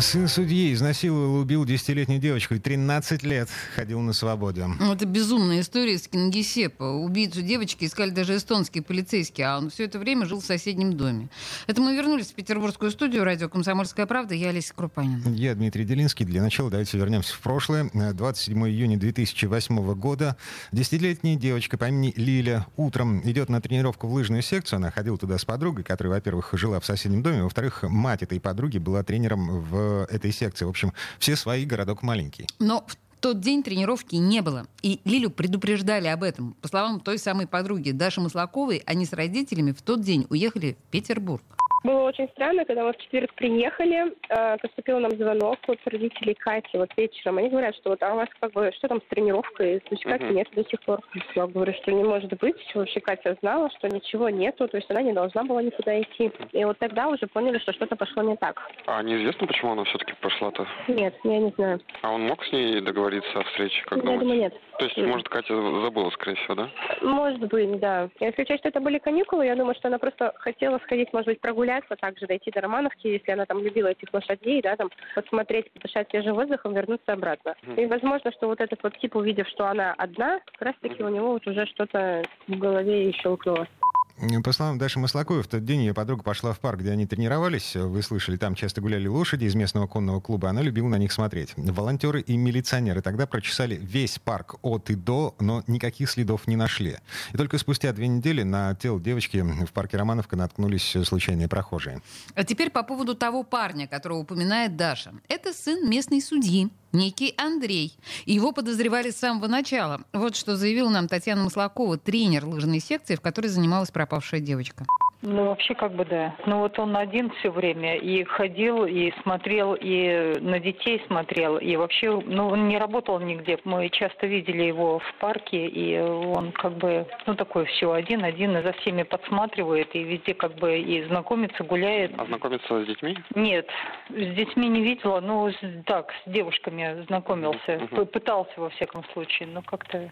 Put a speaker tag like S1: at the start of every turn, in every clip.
S1: Сын судьи изнасиловал и убил десятилетнюю девочку и 13 лет ходил на свободе.
S2: Ну, Это безумная история с Кингисеппа. Убийцу девочки искали даже эстонские полицейские, а он все это время жил в соседнем доме. Это мы вернулись в петербургскую студию радио «Комсомольская правда». Я Олеся Крупанин.
S1: Я Дмитрий Делинский. Для начала давайте вернемся в прошлое. 27 июня 2008 года. Десятилетняя девочка по имени Лиля утром идет на тренировку в лыжную секцию. Она ходила туда с подругой, которая, во-первых, жила в соседнем доме, во-вторых, мать этой подруги была тренером в этой секции. В общем, все свои, городок маленький.
S2: Но в тот день тренировки не было. И Лилю предупреждали об этом. По словам той самой подруги Даши Маслаковой, они с родителями в тот день уехали в Петербург.
S3: Было очень странно, когда мы в четверг приехали, э, поступил нам звонок от родителей Кати вот вечером. Они говорят, что вот а у вас как бы что там с тренировкой? То есть Кати нет до сих пор. Я говорю, что не может быть. Вообще Катя знала, что ничего нету, то есть она не должна была никуда идти. И вот тогда уже поняли, что что-то пошло не так.
S4: А неизвестно, почему она все-таки пошла-то?
S3: Нет, я не знаю.
S4: А он мог с ней договориться о встрече, как
S3: я
S4: думаете?
S3: думаю, нет.
S4: То есть, может, Катя забыла, скорее всего, да?
S3: Может быть, да. Если учесть, что это были каникулы, я думаю, что она просто хотела сходить, может быть, прогуляться, также дойти до Романовки, если она там любила этих лошадей, да, там, посмотреть, подышать свежим воздухом, вернуться обратно. И возможно, что вот этот вот тип, увидев, что она одна, как раз-таки у него вот уже что-то в голове и щелкнуло.
S1: По словам Даши Маслаковой, в тот день ее подруга пошла в парк, где они тренировались. Вы слышали, там часто гуляли лошади из местного конного клуба. Она любила на них смотреть. Волонтеры и милиционеры тогда прочесали весь парк от и до, но никаких следов не нашли. И только спустя две недели на тело девочки в парке Романовка наткнулись случайные прохожие.
S2: А теперь по поводу того парня, которого упоминает Даша. Это сын местной судьи, некий Андрей. Его подозревали с самого начала. Вот что заявила нам Татьяна Маслакова, тренер лыжной секции, в которой занималась пропавшая девочка.
S5: Ну, вообще, как бы, да. Ну, вот он один все время и ходил, и смотрел, и на детей смотрел, и вообще, ну, он не работал нигде. Мы часто видели его в парке, и он как бы, ну, такой все один-один, и за всеми подсматривает, и везде как бы и знакомится, гуляет.
S4: А знакомиться с детьми?
S5: Нет, с детьми не видела, но с- так, с девушками знакомился. П- Пытался, во всяком случае, но как-то...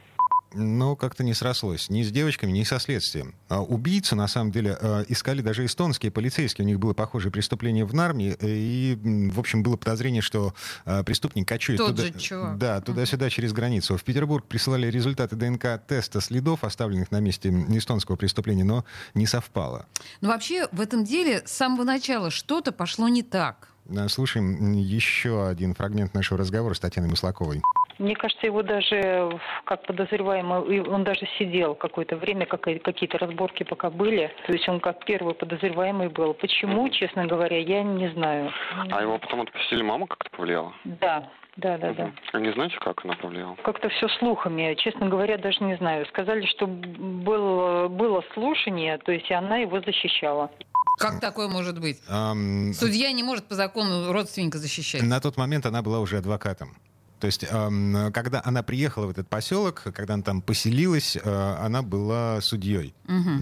S1: Но как-то не срослось. Ни с девочками, ни со следствием. А убийцу, на самом деле, э, искали даже эстонские полицейские. У них было похожее преступление в Нарме. э, И, в общем, было подозрение, что э, преступник кочует
S2: Тот
S1: туда, да, туда-сюда через границу. В Петербург присылали результаты ДНК-теста следов, оставленных на месте эстонского преступления, но не совпало.
S2: Но вообще в этом деле с самого начала что-то пошло не так.
S1: Слушаем еще один фрагмент нашего разговора с Татьяной Маслаковой.
S5: Мне кажется, его даже как подозреваемый, и он даже сидел какое-то время, как- какие-то разборки пока были. То есть он как первый подозреваемый был. Почему, честно говоря, я не знаю.
S4: А его потом отпустили, мама как-то повлияла?
S5: Да, да, да, да.
S4: А не знаете, как она повлияла?
S5: Как-то все слухами, честно говоря, даже не знаю. Сказали, что был, было слушание, то есть она его защищала.
S2: Как такое может быть?
S1: Ам,
S2: Судья не может по закону родственника защищать.
S1: На тот момент она была уже адвокатом. То есть, когда она приехала в этот поселок, когда она там поселилась, э, она была судьей.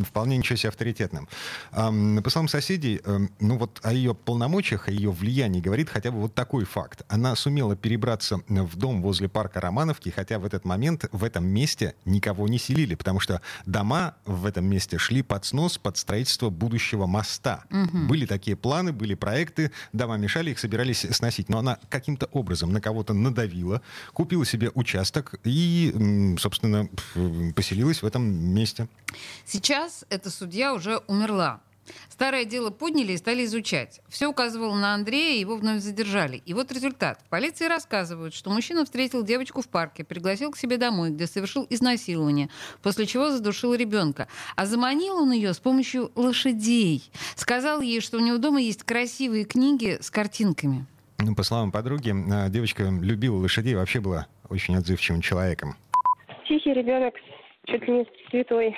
S1: Вполне ничего себе авторитетным. По словам соседей, ну вот о ее полномочиях, о ее влиянии говорит хотя бы вот такой факт. Она сумела перебраться в дом возле парка Романовки, хотя в этот момент в этом месте никого не селили, потому что дома в этом месте шли под снос, под строительство будущего моста. Были такие планы, были проекты, дома мешали, их собирались сносить. Но она каким-то образом на кого-то надавила, купила себе участок и, собственно, поселилась в этом месте.
S2: Сейчас эта судья уже умерла. Старое дело подняли и стали изучать. Все указывало на Андрея, его вновь задержали. И вот результат. В полиции рассказывают, что мужчина встретил девочку в парке, пригласил к себе домой, где совершил изнасилование, после чего задушил ребенка. А заманил он ее с помощью лошадей. Сказал ей, что у него дома есть красивые книги с картинками.
S1: Ну, По словам подруги, э, девочка любила лошадей, вообще была очень отзывчивым человеком.
S3: Тихий ребенок, чуть ли не святой.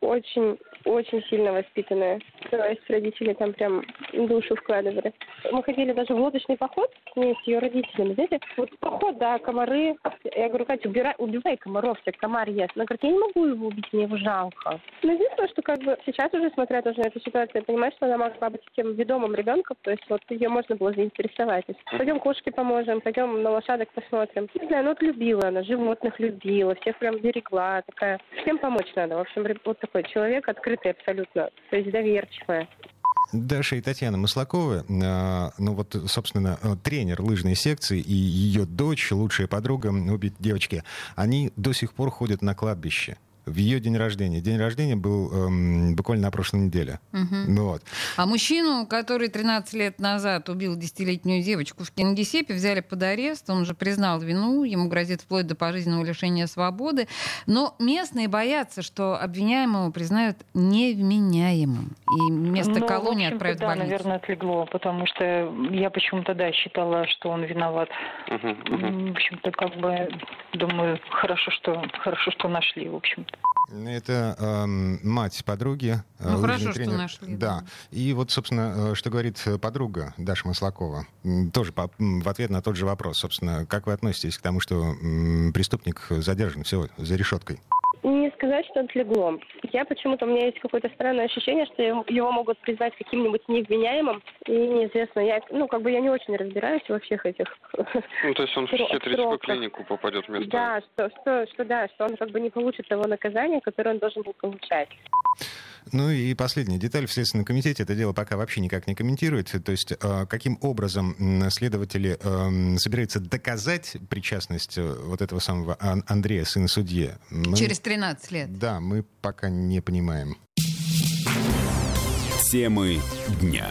S3: Очень очень сильно воспитанная. То есть родители там прям душу вкладывали. Мы ходили даже в лодочный поход с ней, с ее родителями. Знаете, вот поход, да, комары. Я говорю, Катя, убирай, убивай комаров, так комар ест. Она говорит, я не могу его убить, мне его жалко. Но единственное, что как бы сейчас уже, смотря тоже на эту ситуацию, я понимаю, что она могла быть тем ведомым ребенком, то есть вот ее можно было заинтересовать. Пойдем кошке поможем, пойдем на лошадок посмотрим. Не знаю, ну вот любила она, животных любила, всех прям берегла, такая. Всем помочь надо. В общем, вот такой человек открытый абсолютно, то есть доверчивая.
S1: Даша и Татьяна Маслаковы, э, ну вот, собственно, э, тренер лыжной секции и ее дочь, лучшая подруга, обе девочки, они до сих пор ходят на кладбище в ее день рождения. День рождения был эм, буквально на прошлой неделе.
S2: Угу.
S1: Ну, вот.
S2: А мужчину, который 13 лет назад убил десятилетнюю девочку в Кингисеппе, взяли под арест. Он уже признал вину, ему грозит вплоть до пожизненного лишения свободы. Но местные боятся, что обвиняемого признают невменяемым. И вместо
S5: ну,
S2: колонии
S5: в
S2: отправят
S5: да,
S2: в больницу.
S5: наверное, отлегло, потому что я почему-то, да, считала, что он виноват.
S4: Угу, угу.
S5: В общем-то, как бы, думаю, хорошо, что, хорошо, что нашли, в общем-то.
S1: Это эм, мать подруги. э,
S2: Ну, хорошо, что
S1: тренер.
S2: нашли,
S1: Да.
S2: да.
S1: И вот, собственно, э, что говорит подруга Даша Маслакова, тоже по- в ответ на тот же вопрос, собственно, как вы относитесь к тому, что преступник задержан всего за решеткой?
S3: Не сказать, что отлегло. Я почему-то, у меня есть какое-то странное ощущение, что его- его могут признать каким-нибудь невменяемым. И неизвестно, я, ну, как бы я не очень разбираюсь во всех этих...
S4: Ну, то есть он в психиатрическую клинику попадет вместо...
S3: Да, что, что, что да, что он как бы не получит того наказания, которое он должен был получать.
S1: Ну и последняя деталь. В Следственном комитете это дело пока вообще никак не комментирует. То есть э, каким образом следователи эм, собираются доказать причастность э, вот этого самого Ан- Андрея, сына судьи? мы-
S2: Через 13 лет.
S1: Да, мы пока не понимаем.
S6: Темы дня.